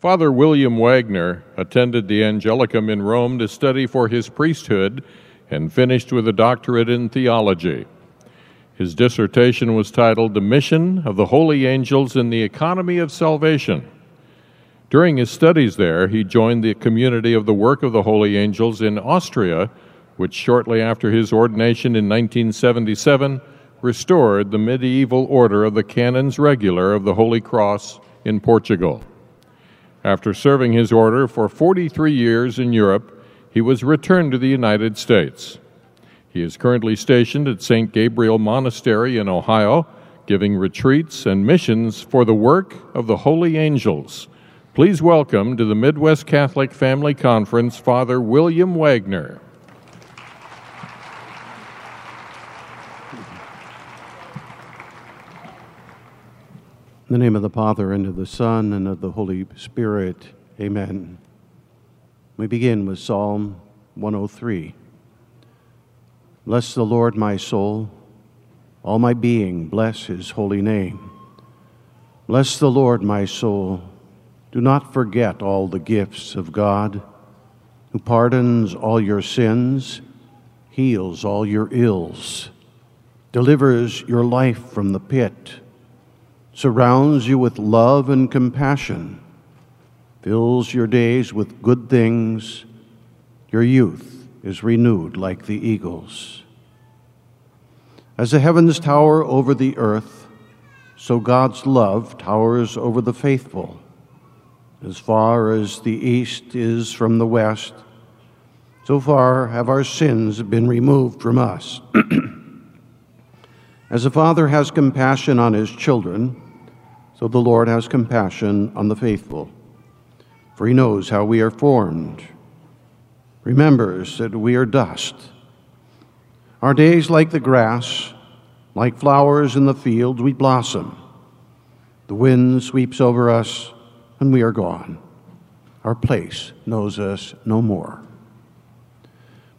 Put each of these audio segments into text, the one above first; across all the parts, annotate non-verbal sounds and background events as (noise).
Father William Wagner attended the Angelicum in Rome to study for his priesthood and finished with a doctorate in theology. His dissertation was titled The Mission of the Holy Angels in the Economy of Salvation. During his studies there, he joined the community of the work of the Holy Angels in Austria, which shortly after his ordination in 1977 restored the medieval order of the Canons Regular of the Holy Cross in Portugal. After serving his order for 43 years in Europe, he was returned to the United States. He is currently stationed at St. Gabriel Monastery in Ohio, giving retreats and missions for the work of the Holy Angels. Please welcome to the Midwest Catholic Family Conference Father William Wagner. In the name of the Father, and of the Son, and of the Holy Spirit. Amen. We begin with Psalm 103. Bless the Lord, my soul. All my being, bless his holy name. Bless the Lord, my soul. Do not forget all the gifts of God, who pardons all your sins, heals all your ills, delivers your life from the pit surrounds you with love and compassion, fills your days with good things, your youth is renewed like the eagles. As the heavens tower over the earth, so God's love towers over the faithful. As far as the east is from the west, so far have our sins been removed from us. (clears throat) As a father has compassion on his children, so the Lord has compassion on the faithful, for he knows how we are formed, remembers that we are dust. Our days, like the grass, like flowers in the field, we blossom. The wind sweeps over us, and we are gone. Our place knows us no more.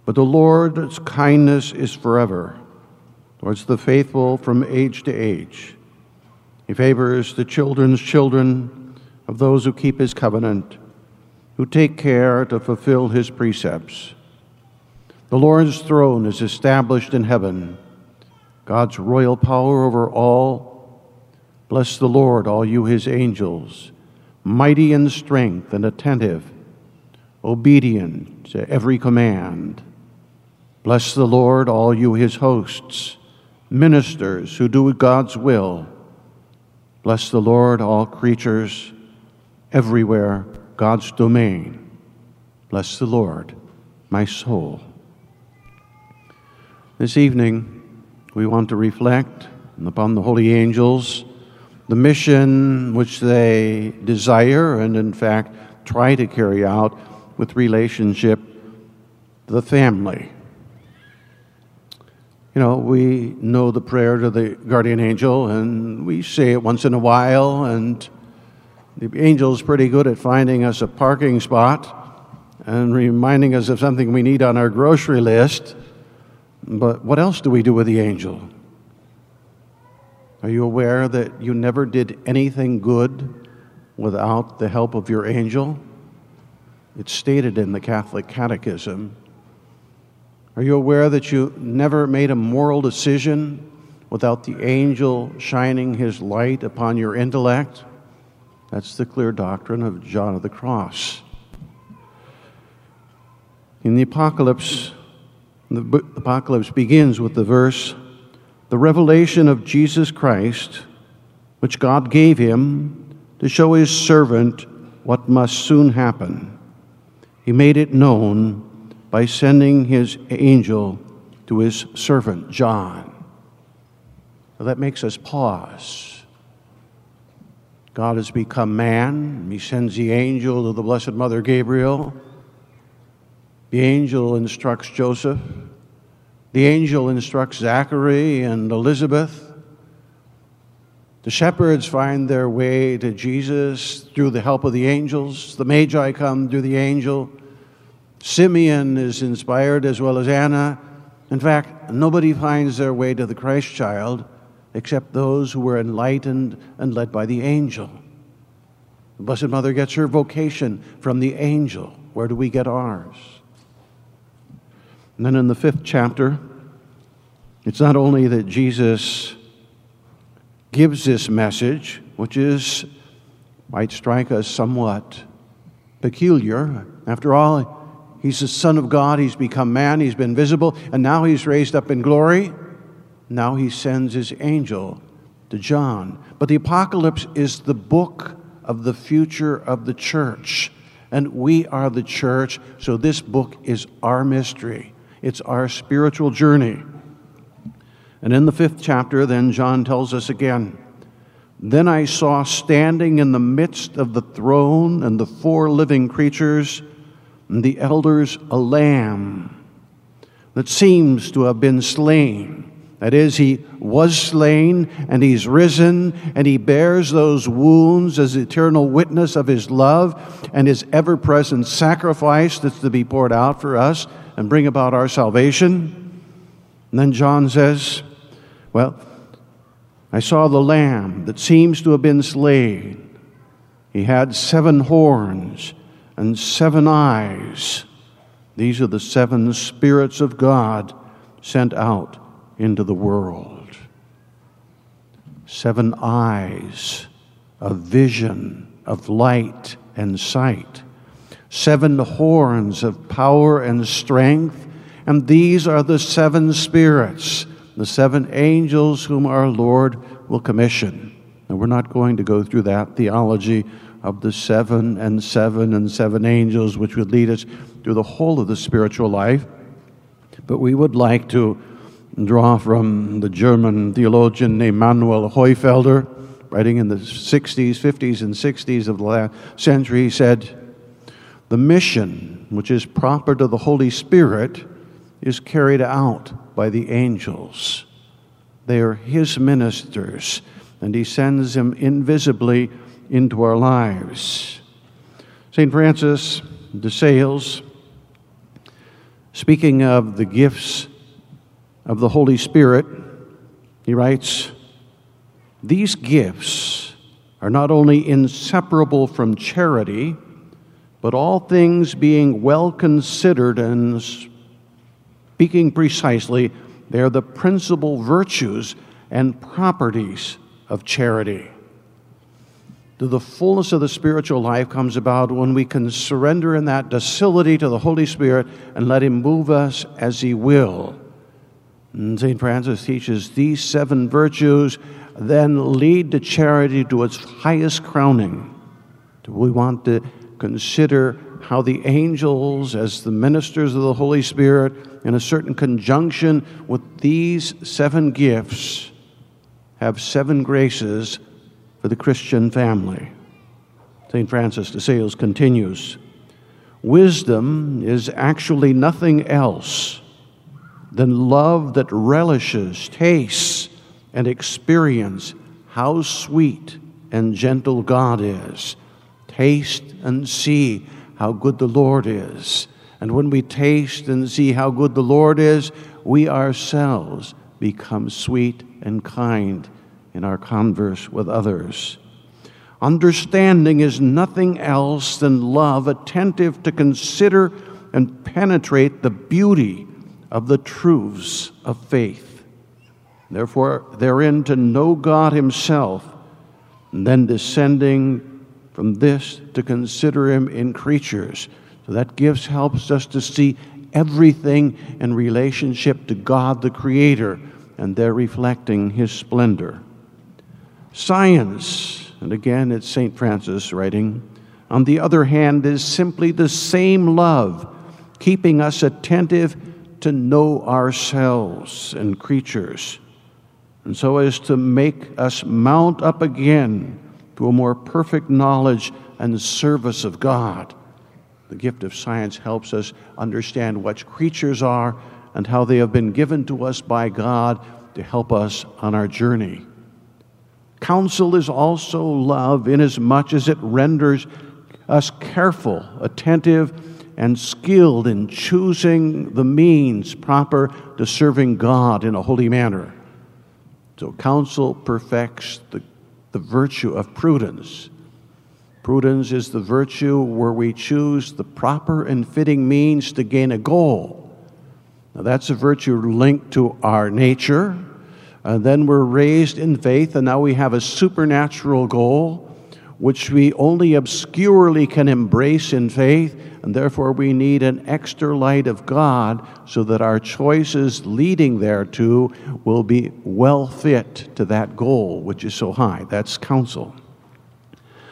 But the Lord's kindness is forever towards the faithful from age to age. He favors the children's children of those who keep his covenant, who take care to fulfill his precepts. The Lord's throne is established in heaven, God's royal power over all. Bless the Lord, all you his angels, mighty in strength and attentive, obedient to every command. Bless the Lord, all you his hosts, ministers who do God's will. Bless the Lord, all creatures, everywhere, God's domain. Bless the Lord, my soul. This evening, we want to reflect upon the holy angels, the mission which they desire and, in fact, try to carry out with relationship to the family. You know, we know the prayer to the guardian angel, and we say it once in a while, and the angel's pretty good at finding us a parking spot and reminding us of something we need on our grocery list. But what else do we do with the angel? Are you aware that you never did anything good without the help of your angel? It's stated in the Catholic Catechism are you aware that you never made a moral decision without the angel shining his light upon your intellect? That's the clear doctrine of John of the Cross. In the Apocalypse, the Apocalypse begins with the verse, the revelation of Jesus Christ, which God gave him to show his servant what must soon happen. He made it known by sending his angel to his servant John. Now that makes us pause. God has become man. He sends the angel to the Blessed Mother Gabriel. The angel instructs Joseph. The angel instructs Zachary and Elizabeth. The shepherds find their way to Jesus through the help of the angels. The Magi come through the angel. Simeon is inspired as well as Anna. In fact, nobody finds their way to the Christ child except those who were enlightened and led by the angel. The Blessed Mother gets her vocation from the angel. Where do we get ours? And then in the fifth chapter, it's not only that Jesus gives this message, which is might strike us somewhat peculiar. After all, he's the Son of God, he's become man, he's been visible, and now he's raised up in glory. Now he sends his angel to John. But the apocalypse is the book of the future of the church. And we are the church, so this book is our mystery. It's our spiritual journey. And in the fifth chapter, then John tells us again Then I saw standing in the midst of the throne and the four living creatures, and the elders, a lamb that seems to have been slain. That is, he was slain and he's risen and he bears those wounds as eternal witness of his love and his ever present sacrifice that's to be poured out for us and bring about our salvation. And then John says, well, I saw the lamb that seems to have been slain. He had seven horns and seven eyes. These are the seven spirits of God sent out into the world. Seven eyes a vision, of light and sight. Seven horns of power and strength. And these are the seven spirits the seven angels whom our Lord will commission. And we're not going to go through that theology of the seven and seven and seven angels, which would lead us through the whole of the spiritual life. But we would like to draw from the German theologian named Manuel Hoyfelder, writing in the 60s, 50s, and 60s of the last century. He said, The mission, which is proper to the Holy Spirit, is carried out by the angels. They are His ministers, and He sends them invisibly into our lives. St. Francis de Sales, speaking of the gifts of the Holy Spirit, he writes, These gifts are not only inseparable from charity, but all things being well considered and Speaking precisely, they are the principal virtues and properties of charity. The fullness of the spiritual life comes about when we can surrender in that docility to the Holy Spirit and let Him move us as He will. St. Francis teaches these seven virtues then lead to charity to its highest crowning. We want to consider how the angels, as the ministers of the Holy Spirit, in a certain conjunction with these seven gifts, have seven graces for the Christian family. St. Francis de Sales continues Wisdom is actually nothing else than love that relishes, tastes, and experience how sweet and gentle God is. Taste and see how good the Lord is. And when we taste and see how good the Lord is, we ourselves become sweet and kind in our converse with others. Understanding is nothing else than love, attentive to consider and penetrate the beauty of the truths of faith. Therefore, therein to know God Himself, and then descending from this to consider him in creatures. So that gives helps us to see everything in relationship to God the Creator, and they're reflecting his splendor. Science, and again it's St. Francis writing, on the other hand, is simply the same love, keeping us attentive to know ourselves and creatures, and so as to make us mount up again to a more perfect knowledge and service of God. The gift of science helps us understand what creatures are and how they have been given to us by God to help us on our journey. Counsel is also love, inasmuch as it renders us careful, attentive, and skilled in choosing the means proper to serving God in a holy manner. So, counsel perfects the the virtue of prudence. Prudence is the virtue where we choose the proper and fitting means to gain a goal. Now, that's a virtue linked to our nature. And then we're raised in faith, and now we have a supernatural goal which we only obscurely can embrace in faith, and therefore we need an extra light of God so that our choices leading thereto will be well fit to that goal which is so high. That's counsel.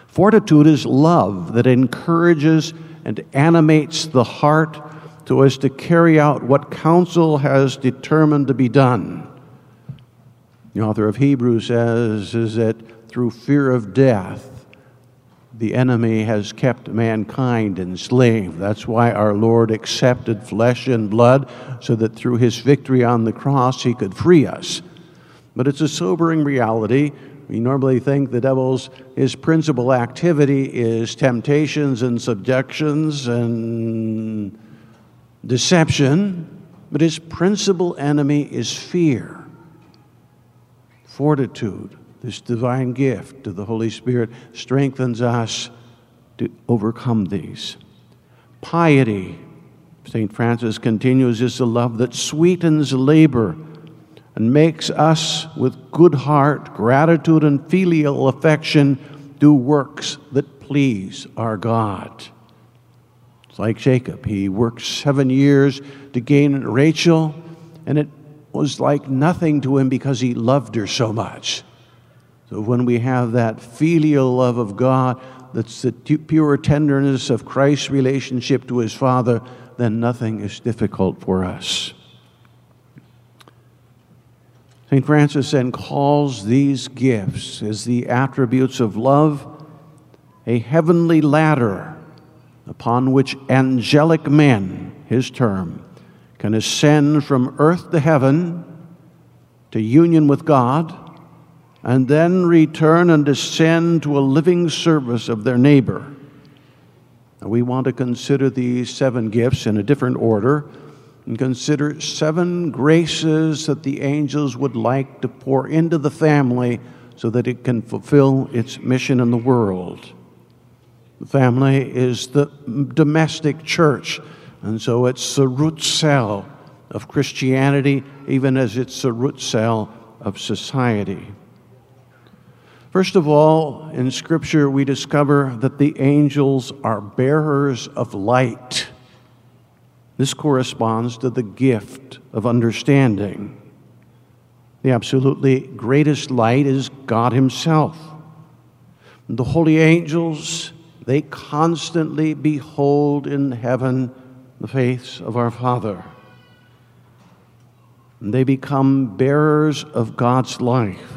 Fortitude is love that encourages and animates the heart so as to carry out what counsel has determined to be done. The author of Hebrews says is that through fear of death, the enemy has kept mankind enslaved. That's why our Lord accepted flesh and blood, so that through his victory on the cross, he could free us. But it's a sobering reality. We normally think the devil's his principal activity is temptations and subjections and deception, but his principal enemy is fear, fortitude, this divine gift of the Holy Spirit strengthens us to overcome these. Piety, St. Francis continues, is a love that sweetens labor and makes us, with good heart, gratitude, and filial affection, do works that please our God. It's like Jacob. He worked seven years to gain Rachel, and it was like nothing to him because he loved her so much. So when we have that filial love of God, that's the pure tenderness of Christ's relationship to his Father, then nothing is difficult for us. St. Francis then calls these gifts as the attributes of love a heavenly ladder upon which angelic men, his term, can ascend from earth to heaven to union with God and then return and descend to a living service of their neighbor. Now, we want to consider these seven gifts in a different order and consider seven graces that the angels would like to pour into the family so that it can fulfill its mission in the world. The family is the domestic church, and so it's the root cell of Christianity, even as it's the root cell of society. First of all, in Scripture, we discover that the angels are bearers of light. This corresponds to the gift of understanding. The absolutely greatest light is God Himself. The holy angels, they constantly behold in heaven the face of our Father. They become bearers of God's life.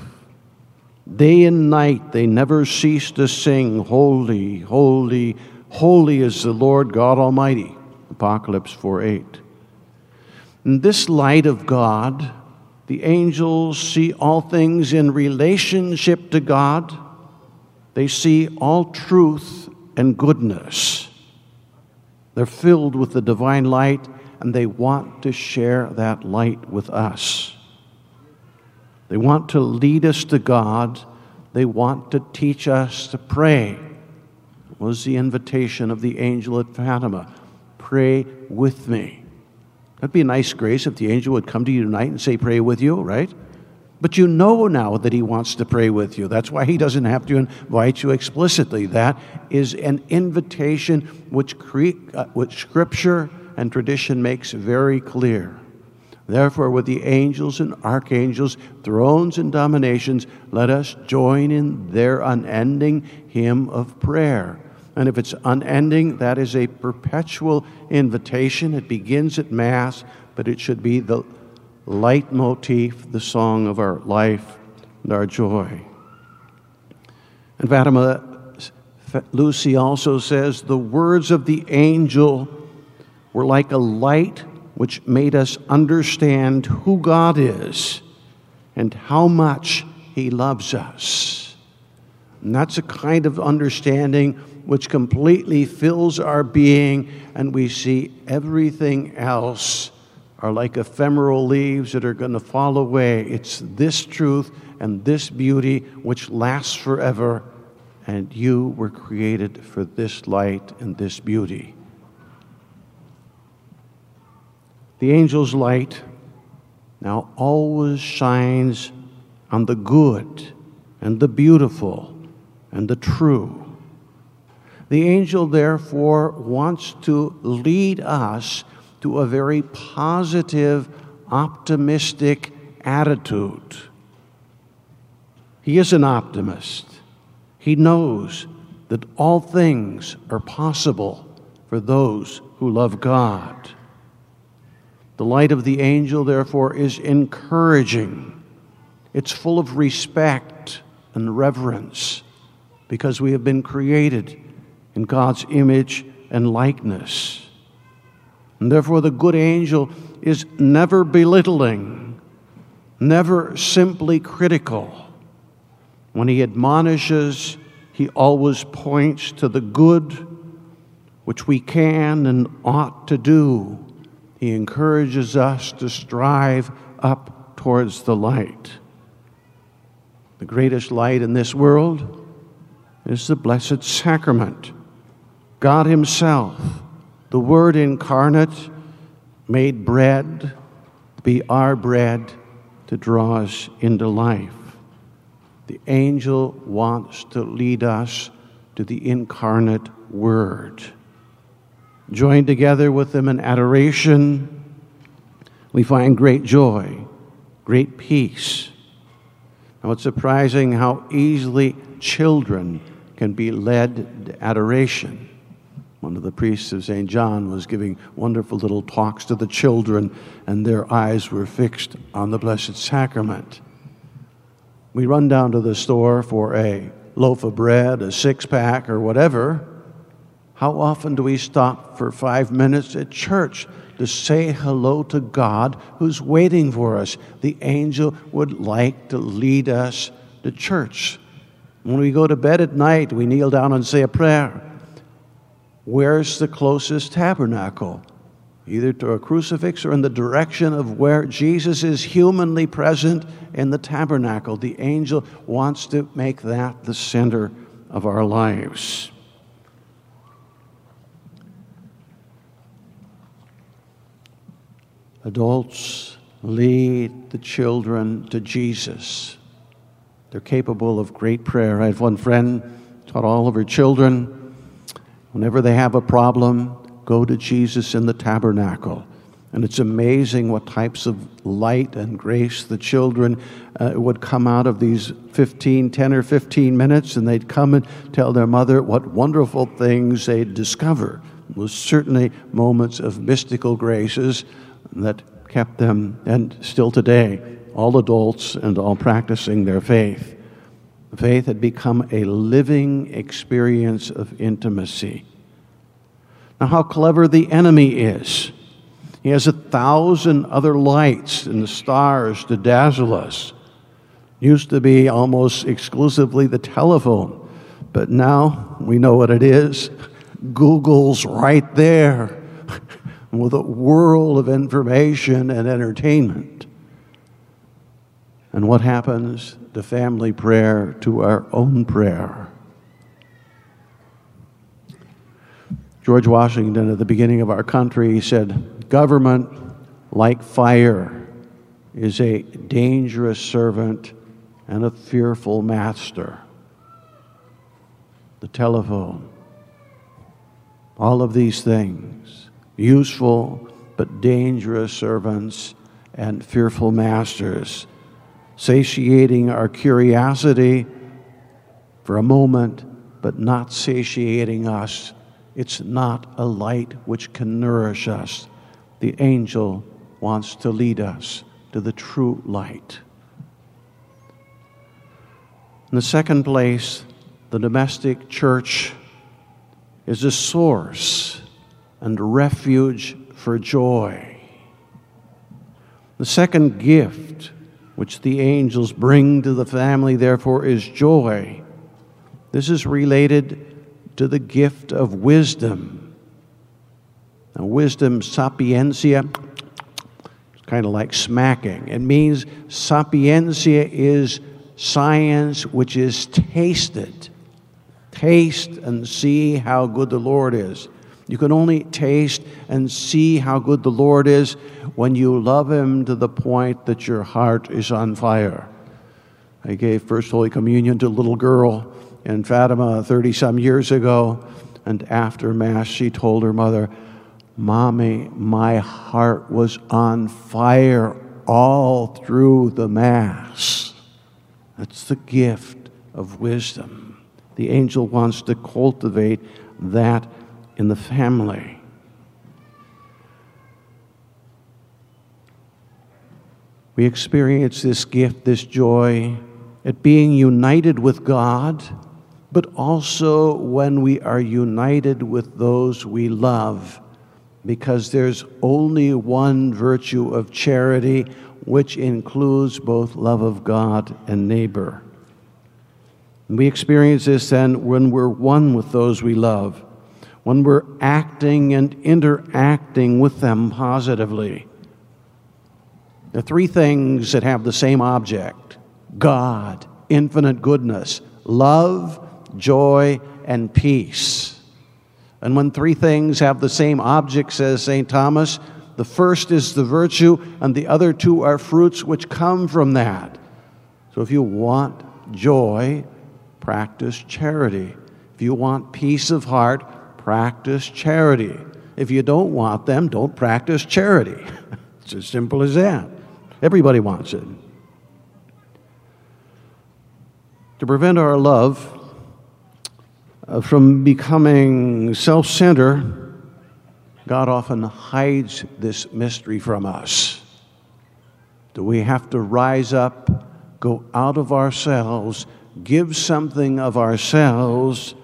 Day and night they never cease to sing, Holy, holy, holy is the Lord God Almighty. Apocalypse 4 8. In this light of God, the angels see all things in relationship to God. They see all truth and goodness. They're filled with the divine light and they want to share that light with us. They want to lead us to God. They want to teach us to pray. It was the invitation of the angel at Fatima pray with me. That'd be a nice grace if the angel would come to you tonight and say, Pray with you, right? But you know now that he wants to pray with you. That's why he doesn't have to invite you explicitly. That is an invitation which, cre- uh, which Scripture and tradition makes very clear. Therefore, with the angels and archangels, thrones and dominations, let us join in their unending hymn of prayer. And if it's unending, that is a perpetual invitation. It begins at Mass, but it should be the leitmotif, the song of our life and our joy. And Fatima Lucy also says the words of the angel were like a light which made us understand who God is and how much He loves us. And that's a kind of understanding which completely fills our being, and we see everything else are like ephemeral leaves that are going to fall away. It's this truth and this beauty which lasts forever and you were created for this light and this beauty. The angel's light now always shines on the good and the beautiful and the true. The angel, therefore, wants to lead us to a very positive, optimistic attitude. He is an optimist. He knows that all things are possible for those who love God. The light of the angel, therefore, is encouraging. It's full of respect and reverence because we have been created in God's image and likeness. And therefore, the good angel is never belittling, never simply critical. When he admonishes, he always points to the good which we can and ought to do. He encourages us to strive up towards the light. The greatest light in this world is the Blessed Sacrament. God Himself, the Word incarnate, made bread, be our bread to draw us into life. The angel wants to lead us to the incarnate Word. Joined together with them in adoration, we find great joy, great peace. Now, it's surprising how easily children can be led to adoration. One of the priests of St. John was giving wonderful little talks to the children, and their eyes were fixed on the Blessed Sacrament. We run down to the store for a loaf of bread, a six pack, or whatever. How often do we stop for five minutes at church to say hello to God who's waiting for us? The angel would like to lead us to church. When we go to bed at night, we kneel down and say a prayer. Where's the closest tabernacle? either to a crucifix or in the direction of where Jesus is humanly present in the tabernacle. The angel wants to make that the center of our lives. Adults lead the children to Jesus. They're capable of great prayer. I have one friend taught all of her children whenever they have a problem, go to Jesus in the tabernacle. And it's amazing what types of light and grace the children uh, would come out of these 15, 10 or 15 minutes, and they'd come and tell their mother what wonderful things they'd discover. It was certainly moments of mystical graces that kept them, and still today, all adults and all practicing their faith. Faith had become a living experience of intimacy. Now, how clever the enemy is. He has a thousand other lights and the stars to dazzle us. Used to be almost exclusively the telephone, but now we know what it is. Google's right there (laughs) with a world of information and entertainment. And what happens to family prayer, to our own prayer? George Washington, at the beginning of our country, said, Government, like fire, is a dangerous servant and a fearful master. The telephone, all of these things, useful but dangerous servants and fearful masters, satiating our curiosity for a moment, but not satiating us it's not a light which can nourish us. The angel wants to lead us to the true light. In the second place, the domestic church is a source and refuge for joy. The second gift which the angels bring to the family, therefore, is joy. This is related to the gift of wisdom. Now, wisdom, sapientia, it's kind of like smacking. It means sapientia is science which is tasted Taste and see how good the Lord is. You can only taste and see how good the Lord is when you love Him to the point that your heart is on fire. I gave First Holy Communion to a little girl in Fatima 30 some years ago, and after Mass, she told her mother, Mommy, my heart was on fire all through the Mass. That's the gift of wisdom. The angel wants to cultivate that in the family. We experience this gift, this joy, at being united with God, but also when we are united with those we love, because there's only one virtue of charity, which includes both love of God and neighbor. We experience this then when we're one with those we love, when we're acting and interacting with them positively. Are three things that have the same object God, infinite goodness, love, joy, and peace. And when three things have the same object, says St. Thomas, the first is the virtue, and the other two are fruits which come from that. So if you want joy, practice charity. If you want peace of heart, practice charity. If you don't want them, don't practice charity. (laughs) it's as simple as that. Everybody wants it. To prevent our love uh, from becoming self centered, God often hides this mystery from us. Do we have to rise up, go out of ourselves, give something of ourselves,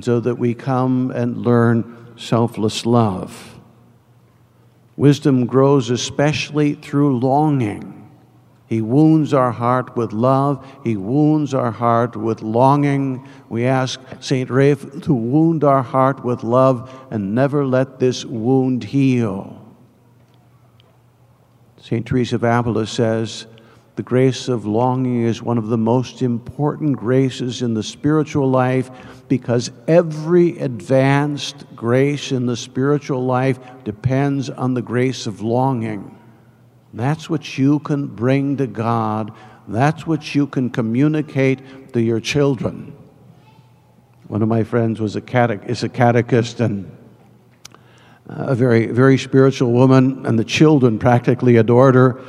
so that we come and learn selfless love? Wisdom grows especially through longing. He wounds our heart with love. He wounds our heart with longing. We ask St. Raphael to wound our heart with love and never let this wound heal. St. Teresa of Avila says, the grace of longing is one of the most important graces in the spiritual life because every advanced grace in the spiritual life depends on the grace of longing. That's what you can bring to God. That's what you can communicate to your children. One of my friends was a is a catechist and uh, a very, very spiritual woman, and the children practically adored her.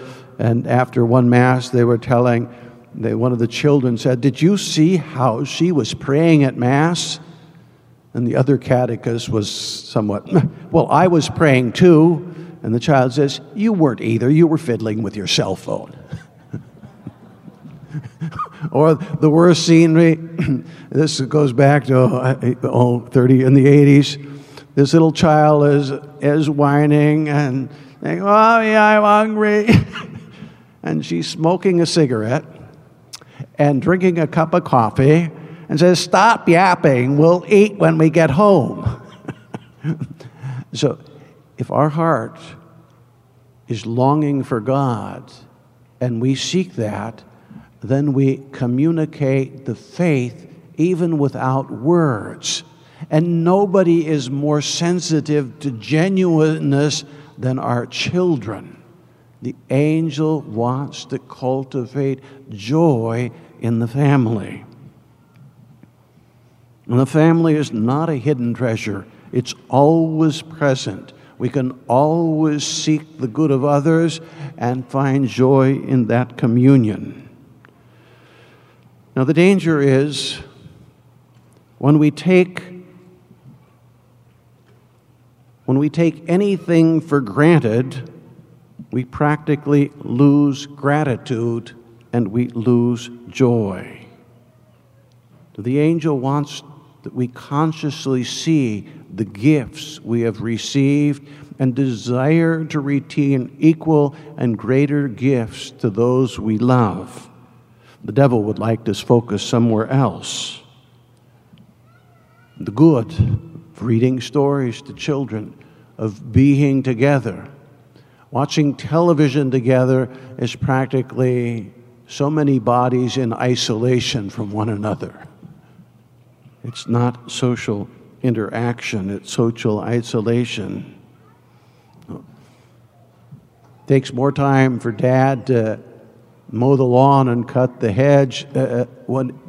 And after one Mass, they were telling, they, one of the children said, Did you see how she was praying at Mass? And the other catechist was somewhat, (laughs) Well, I was praying too. And the child says, You weren't either. You were fiddling with your cell phone. (laughs) or the worst scenery, (clears throat) this goes back to uh, oh, 30 in the 80s. This little child is, is whining and saying, Oh, yeah, I'm hungry. (laughs) and she's smoking a cigarette and drinking a cup of coffee and says, Stop yapping, we'll eat when we get home. (laughs) so if our heart is longing for God and we seek that, then we communicate the faith even without words. And nobody is more sensitive to genuineness than our children. The angel wants to cultivate joy in the family. And the family is not a hidden treasure, it's always present. We can always seek the good of others and find joy in that communion. Now, the danger is when we take when we take anything for granted, we practically lose gratitude and we lose joy. The angel wants that we consciously see the gifts we have received and desire to retain equal and greater gifts to those we love. The devil would like us focus somewhere else. The good of reading stories to children, of being together. Watching television together is practically so many bodies in isolation from one another. It's not social interaction, it's social isolation. It Takes more time for dad to mow the lawn and cut the hedge uh, uh, when,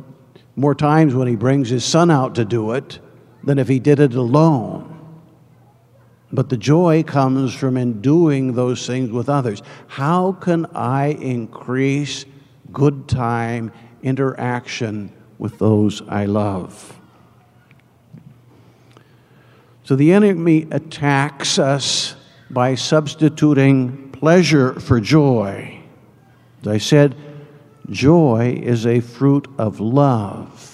more times when he brings his son out to do it than if he did it alone. But the joy comes from in doing those things with others. How can I increase good time interaction with those I love? So the enemy attacks us by substituting pleasure for joy. As I said, joy is a fruit of love.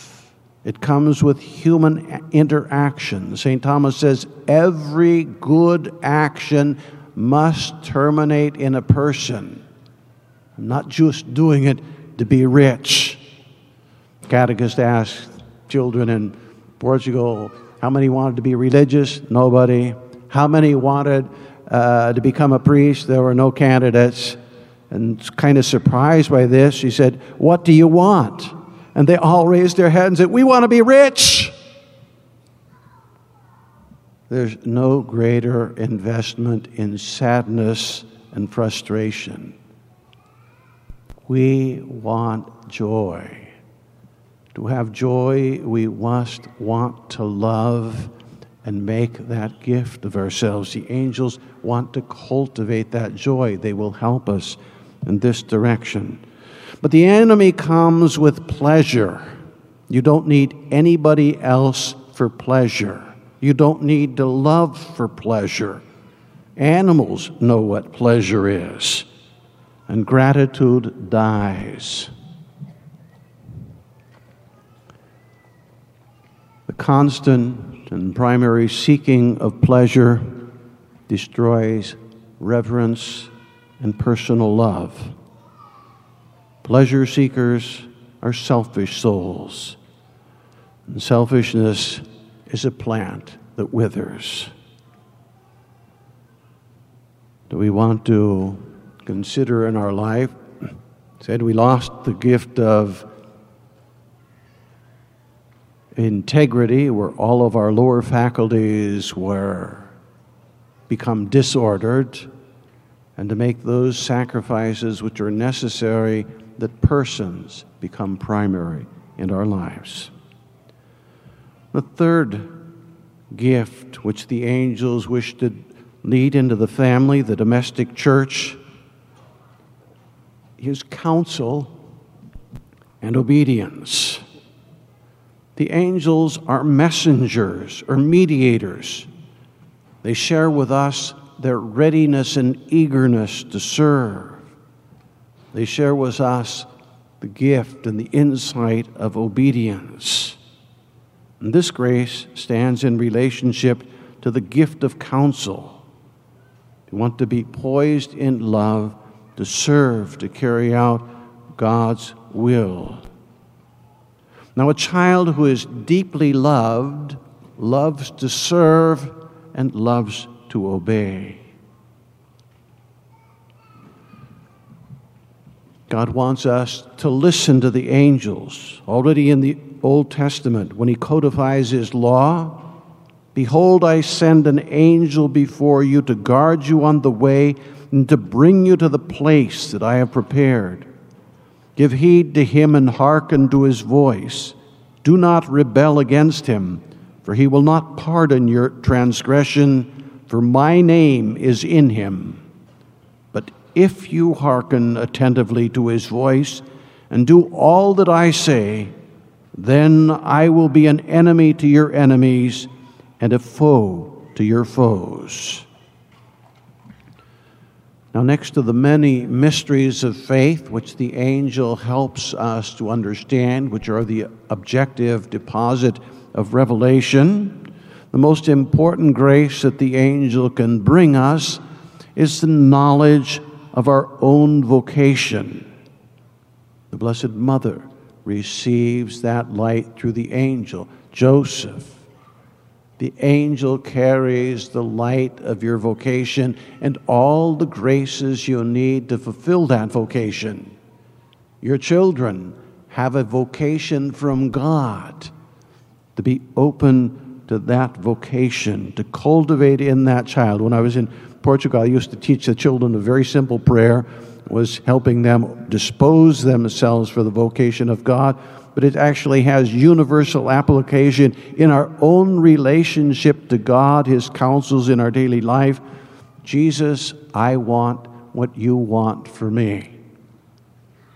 It comes with human interaction. St. Thomas says every good action must terminate in a person. I'm not just doing it to be rich. Catechist asked children in Portugal how many wanted to be religious? Nobody. How many wanted uh, to become a priest? There were no candidates. And kind of surprised by this, she said, What do you want? And they all raised their heads and said, We want to be rich. There's no greater investment in sadness and frustration. We want joy. To have joy, we must want to love and make that gift of ourselves. The angels want to cultivate that joy. They will help us in this direction. But the enemy comes with pleasure. You don't need anybody else for pleasure. You don't need to love for pleasure. Animals know what pleasure is, and gratitude dies. The constant and primary seeking of pleasure destroys reverence and personal love. Pleasure seekers are selfish souls. And selfishness is a plant that withers. Do we want to consider in our life? (clears throat) Said we lost the gift of integrity, where all of our lower faculties were become disordered and to make those sacrifices which are necessary that persons become primary in our lives. The third gift which the angels wish to lead into the family, the domestic church, is counsel and obedience. The angels are messengers or mediators. They share with us their readiness and eagerness to serve. They share with us the gift and the insight of obedience. And this grace stands in relationship to the gift of counsel. We want to be poised in love to serve, to carry out God's will. Now, a child who is deeply loved loves to serve and loves to obey. God wants us to listen to the angels. Already in the Old Testament, when He codifies His law, Behold, I send an angel before you to guard you on the way and to bring you to the place that I have prepared. Give heed to him and hearken to his voice. Do not rebel against him, for he will not pardon your transgression for my name is in him. If you hearken attentively to his voice and do all that I say, then I will be an enemy to your enemies and a foe to your foes. Now, next to the many mysteries of faith which the angel helps us to understand, which are the objective deposit of revelation, the most important grace that the angel can bring us is the knowledge of our own vocation. The Blessed Mother receives that light through the angel. Joseph, the angel carries the light of your vocation and all the graces you need to fulfill that vocation. Your children have a vocation from God to be open to that vocation, to cultivate in that child. When I was in Portugal, used to teach the children a very simple prayer, was helping them dispose themselves for the vocation of God, but it actually has universal application in our own relationship to God, His counsels in our daily life. Jesus, I want what you want for me.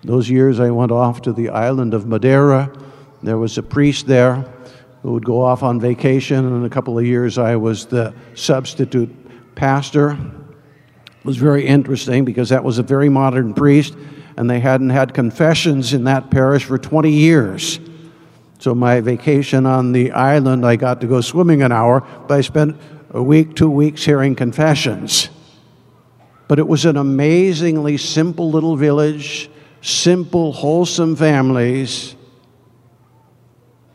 Those years I went off to the island of Madeira. There was a priest there who would go off on vacation, and in a couple of years I was the substitute pastor. Was very interesting because that was a very modern priest, and they hadn't had confessions in that parish for 20 years. So, my vacation on the island, I got to go swimming an hour, but I spent a week, two weeks hearing confessions. But it was an amazingly simple little village, simple, wholesome families,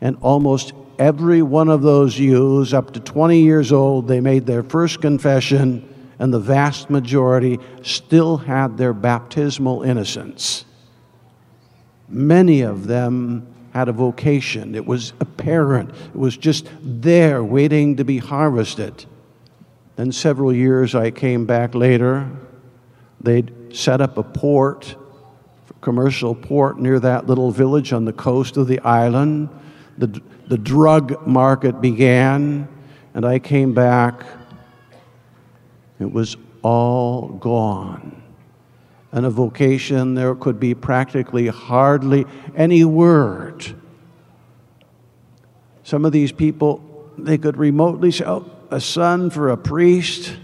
and almost every one of those youths, up to 20 years old, they made their first confession, and the vast majority still had their baptismal innocence. Many of them had a vocation, it was apparent, it was just there waiting to be harvested. Then, several years I came back later, they'd set up a port, commercial port near that little village on the coast of the island. The, the drug market began, and I came back. It was all gone. And a vocation, there could be practically hardly any word. Some of these people, they could remotely say, oh, a son for a priest,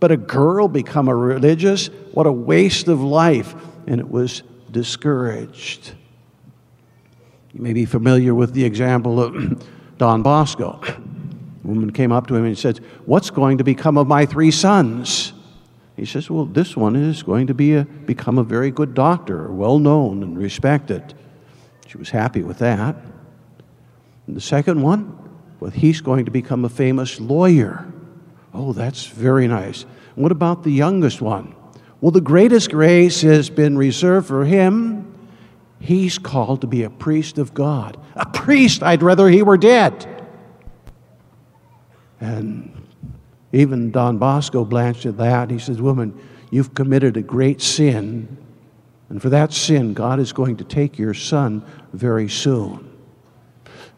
but a girl become a religious? What a waste of life. And it was discouraged. You may be familiar with the example of (clears throat) Don Bosco. A woman came up to him and said, What's going to become of my three sons? He says, Well, this one is going to be a, become a very good doctor, well known and respected. She was happy with that. And the second one, well, he's going to become a famous lawyer. Oh, that's very nice. What about the youngest one? Well, the greatest grace has been reserved for him He's called to be a priest of God. A priest, I'd rather he were dead. And even Don Bosco blanched at that. He says, Woman, you've committed a great sin, and for that sin, God is going to take your son very soon.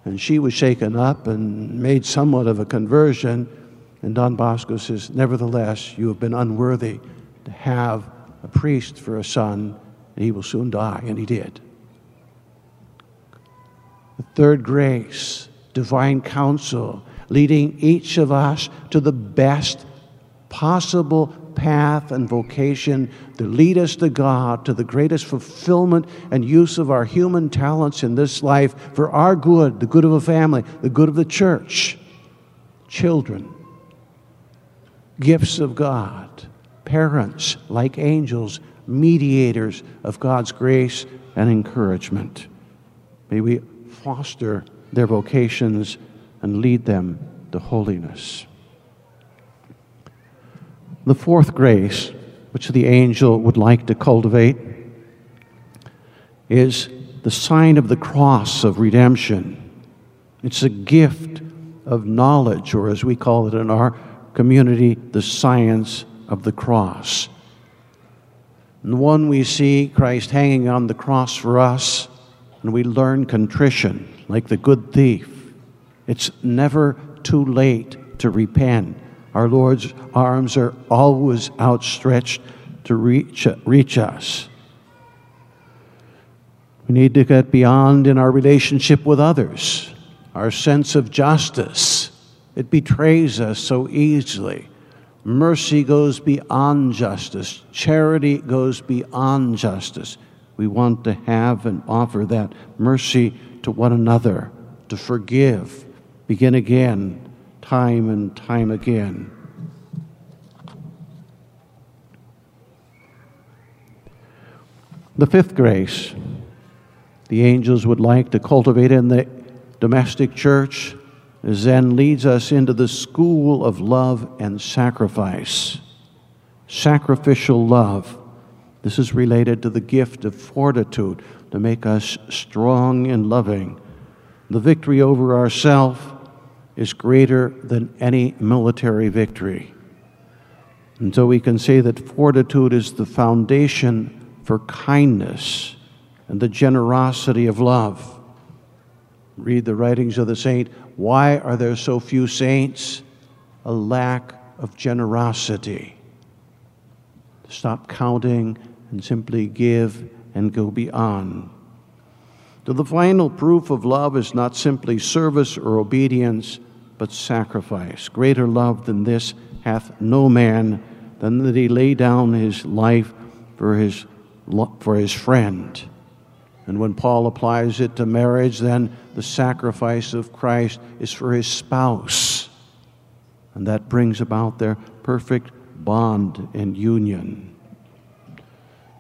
And she was shaken up and made somewhat of a conversion. And Don Bosco says, Nevertheless, you have been unworthy to have a priest for a son, and he will soon die. And he did. The third grace, divine counsel, leading each of us to the best possible path and vocation to lead us to God, to the greatest fulfillment and use of our human talents in this life for our good, the good of a family, the good of the church, children, gifts of God, parents like angels, mediators of God's grace and encouragement. May we foster their vocations and lead them to holiness. The fourth grace, which the angel would like to cultivate, is the sign of the cross of redemption. It's a gift of knowledge, or as we call it in our community, the science of the cross. And one we see Christ hanging on the cross for us and we learn contrition like the good thief. It's never too late to repent. Our Lord's arms are always outstretched to reach, reach us. We need to get beyond in our relationship with others, our sense of justice. It betrays us so easily. Mercy goes beyond justice, charity goes beyond justice. We want to have and offer that mercy to one another, to forgive, begin again, time and time again. The fifth grace the angels would like to cultivate in the domestic church then leads us into the school of love and sacrifice. Sacrificial love this is related to the gift of fortitude to make us strong and loving. The victory over ourself is greater than any military victory. And so we can say that fortitude is the foundation for kindness and the generosity of love. Read the writings of the saint. Why are there so few saints? A lack of generosity. Stop counting and simply give and go beyond. So the final proof of love is not simply service or obedience, but sacrifice. Greater love than this hath no man than that he lay down his life for his, for his friend. And when Paul applies it to marriage, then the sacrifice of Christ is for his spouse. And that brings about their perfect bond and union.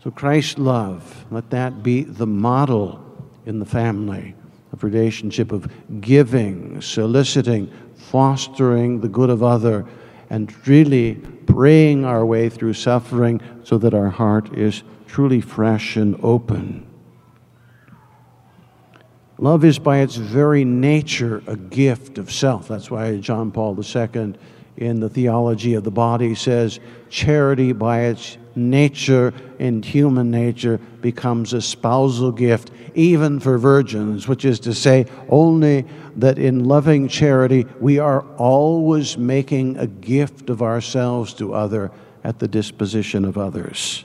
So, Christ's love, let that be the model in the family of relationship of giving, soliciting, fostering the good of other, and really praying our way through suffering so that our heart is truly fresh and open. Love is by its very nature a gift of self. That's why John Paul II in the theology of the body says charity by its nature and human nature becomes a spousal gift, even for virgins, which is to say, only that in loving charity we are always making a gift of ourselves to other at the disposition of others.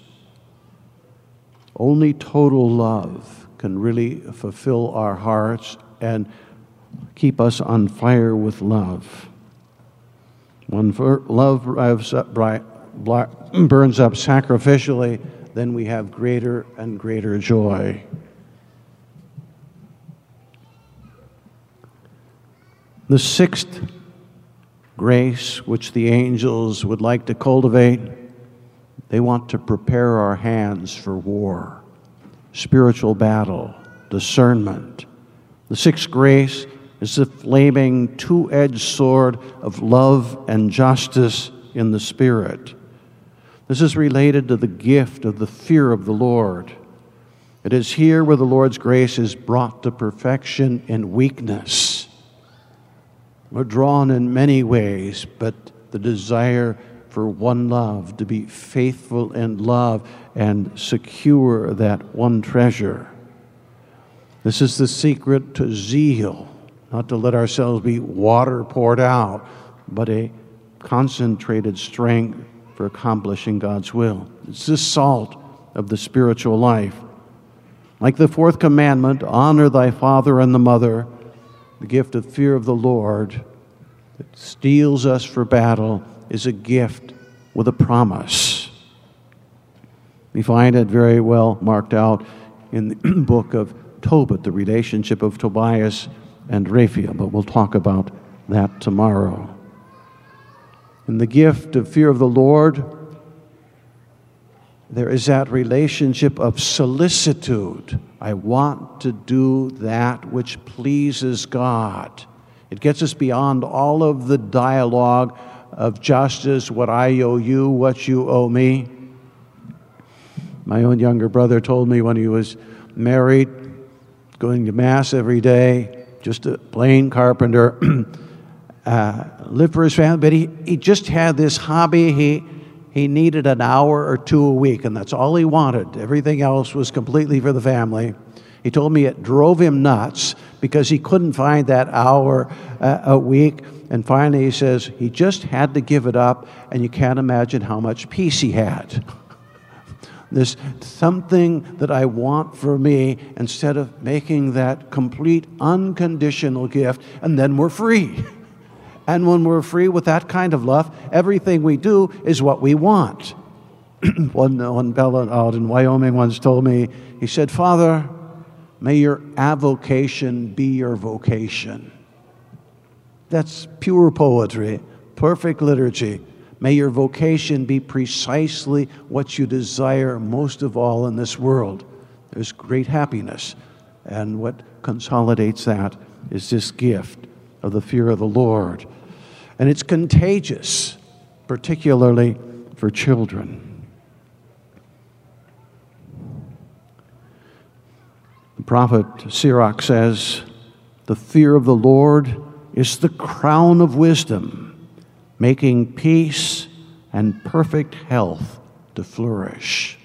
Only total love can really fulfill our hearts and keep us on fire with love. When love burns up sacrificially, then we have greater and greater joy. The sixth grace, which the angels would like to cultivate, they want to prepare our hands for war, spiritual battle, discernment. The sixth grace is the flaming two edged sword of love and justice in the Spirit. This is related to the gift of the fear of the Lord. It is here where the Lord's grace is brought to perfection in weakness. We're drawn in many ways, but the desire for one love, to be faithful in love and secure that one treasure. This is the secret to zeal not to let ourselves be water poured out, but a concentrated strength for accomplishing God's will. It's the salt of the spiritual life. Like the fourth commandment, honor thy father and the mother, the gift of fear of the Lord that steels us for battle is a gift with a promise. We find it very well marked out in the (clears throat) book of Tobit, the relationship of Tobias and Raphael, but we'll talk about that tomorrow. In the gift of fear of the Lord, there is that relationship of solicitude. I want to do that which pleases God. It gets us beyond all of the dialogue of justice, what I owe you, what you owe me. My own younger brother told me when he was married, going to Mass every day, just a plain carpenter, (clears throat) uh, lived for his family, but he, he just had this hobby. He, he needed an hour or two a week, and that's all he wanted. Everything else was completely for the family. He told me it drove him nuts because he couldn't find that hour uh, a week. And finally, he says he just had to give it up, and you can't imagine how much peace he had. (laughs) This something that I want for me instead of making that complete unconditional gift, and then we're free. (laughs) And when we're free with that kind of love, everything we do is what we want. (clears throat) one, one fellow out in Wyoming once told me, he said, Father, may your avocation be your vocation. That's pure poetry, perfect liturgy. May your vocation be precisely what you desire most of all in this world. There's great happiness. And what consolidates that is this gift of the fear of the Lord. And it's contagious, particularly for children. The prophet Sirach says, the fear of the Lord is the crown of wisdom, making peace and perfect health to flourish.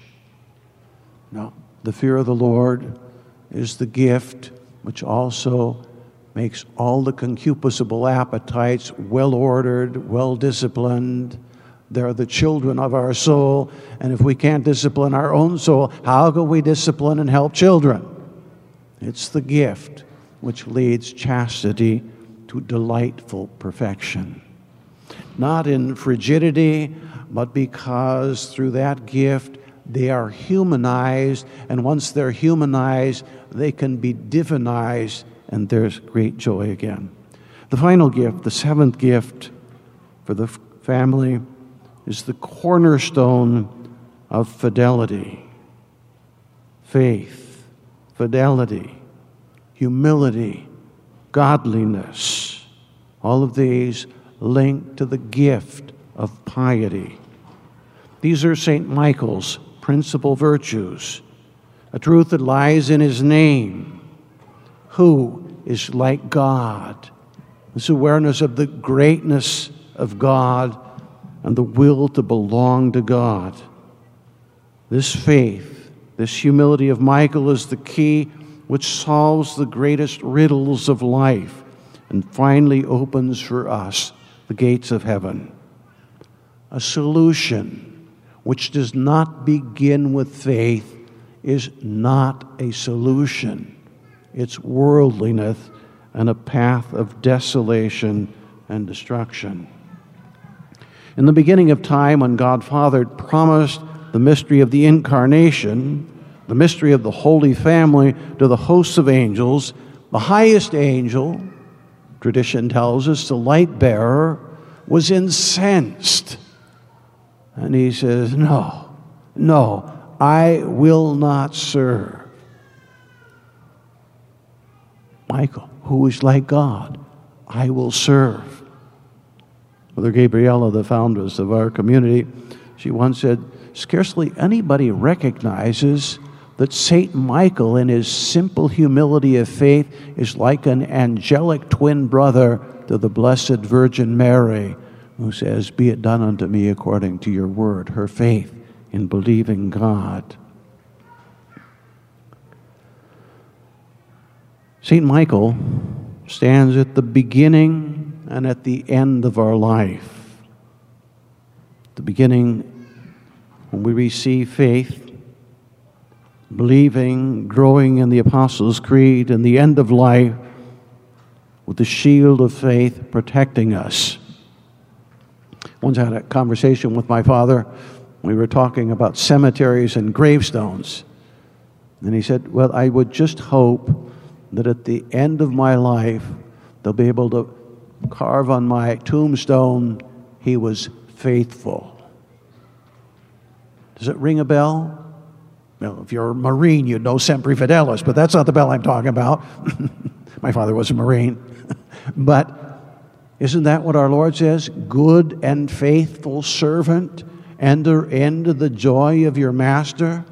Now, the fear of the Lord is the gift which also makes all the concupiscible appetites well ordered, well disciplined. They're the children of our soul. And if we can't discipline our own soul, how can we discipline and help children? It's the gift which leads chastity to delightful perfection. Not in frigidity, but because through that gift they are humanized, and once they're humanized, they can be divinized and there's great joy again. The final gift, the seventh gift for the family, is the cornerstone of fidelity faith, fidelity, humility, godliness. All of these linked to the gift of piety. These are St. Michael's principal virtues, a truth that lies in his name who is like God. This awareness of the greatness of God and the will to belong to God. This faith, this humility of Michael is the key which solves the greatest riddles of life and finally opens for us the gates of heaven. A solution which does not begin with faith is not a solution its worldliness, and a path of desolation and destruction. In the beginning of time, when God Father promised the mystery of the incarnation, the mystery of the Holy Family to the hosts of angels, the highest angel, tradition tells us, the light bearer, was incensed. And he says, No, no, I will not serve. Michael, who is like God, I will serve. Mother Gabriella, the foundress of our community, she once said, Scarcely anybody recognizes that Saint Michael, in his simple humility of faith, is like an angelic twin brother to the Blessed Virgin Mary, who says, Be it done unto me according to your word, her faith in believing God. St. Michael stands at the beginning and at the end of our life. The beginning, when we receive faith, believing, growing in the Apostles' Creed, and the end of life, with the shield of faith protecting us. Once I had a conversation with my father. We were talking about cemeteries and gravestones. And he said, Well, I would just hope that at the end of my life, they'll be able to carve on my tombstone, He was faithful. Does it ring a bell? Well, if you're a Marine, you'd know Semper Fidelis, but that's not the bell I'm talking about. (laughs) my father was a Marine. (laughs) but isn't that what our Lord says? Good and faithful servant, enter into the joy of your master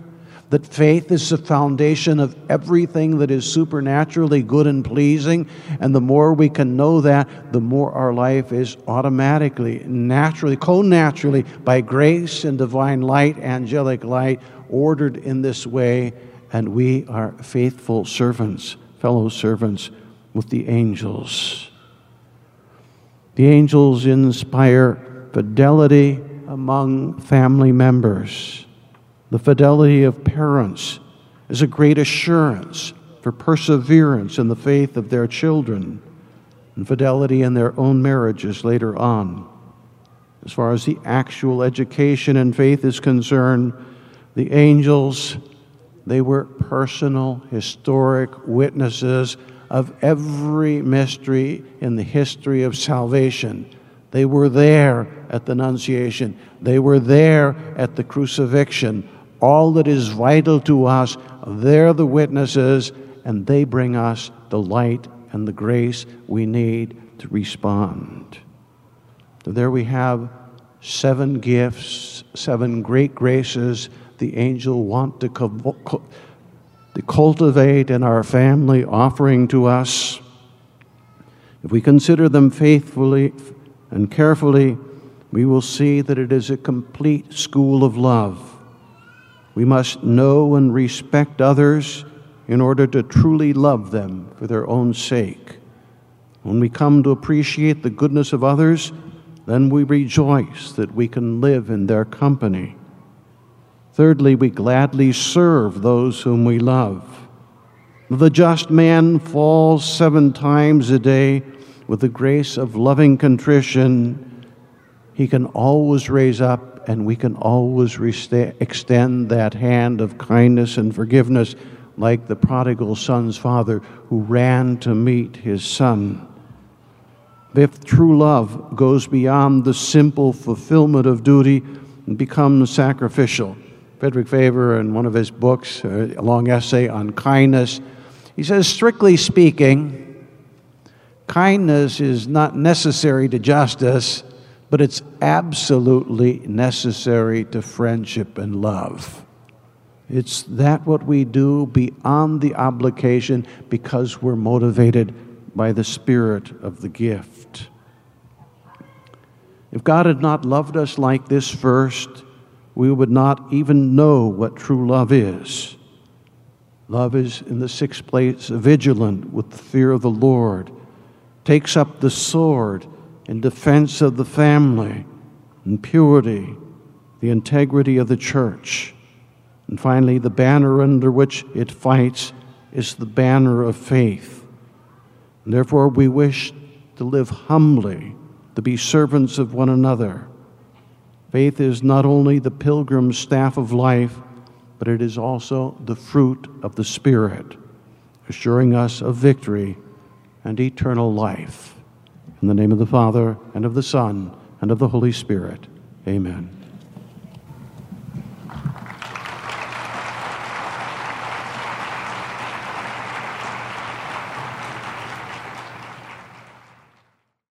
that faith is the foundation of everything that is supernaturally good and pleasing. And the more we can know that, the more our life is automatically, naturally, co naturally, by grace and divine light, angelic light, ordered in this way. And we are faithful servants, fellow servants with the angels. The angels inspire fidelity among family members. The fidelity of parents is a great assurance for perseverance in the faith of their children and fidelity in their own marriages later on. As far as the actual education and faith is concerned, the angels, they were personal, historic witnesses of every mystery in the history of salvation. They were there at the Annunciation. They were there at the crucifixion all that is vital to us. They're the witnesses, and they bring us the light and the grace we need to respond. So there we have seven gifts, seven great graces the angel want to, co- to cultivate in our family, offering to us. If we consider them faithfully and carefully, we will see that it is a complete school of love. We must know and respect others in order to truly love them for their own sake. When we come to appreciate the goodness of others, then we rejoice that we can live in their company. Thirdly, we gladly serve those whom we love. The just man falls seven times a day with the grace of loving contrition. He can always raise up, and we can always extend that hand of kindness and forgiveness, like the prodigal son's father who ran to meet his son. If true love goes beyond the simple fulfillment of duty and becomes sacrificial. Frederick Faber, in one of his books, uh, a long essay on kindness, he says, strictly speaking, kindness is not necessary to justice, but it's absolutely necessary to friendship and love. It's that what we do beyond the obligation because we're motivated by the spirit of the gift. If God had not loved us like this first, we would not even know what true love is. Love is, in the sixth place, vigilant with the fear of the Lord, takes up the sword in defense of the family and purity, the integrity of the church. And finally, the banner under which it fights is the banner of faith. And therefore, we wish to live humbly, to be servants of one another. Faith is not only the pilgrim's staff of life, but it is also the fruit of the Spirit, assuring us of victory and eternal life. In the name of the Father, and of the Son, and of the Holy Spirit. Amen.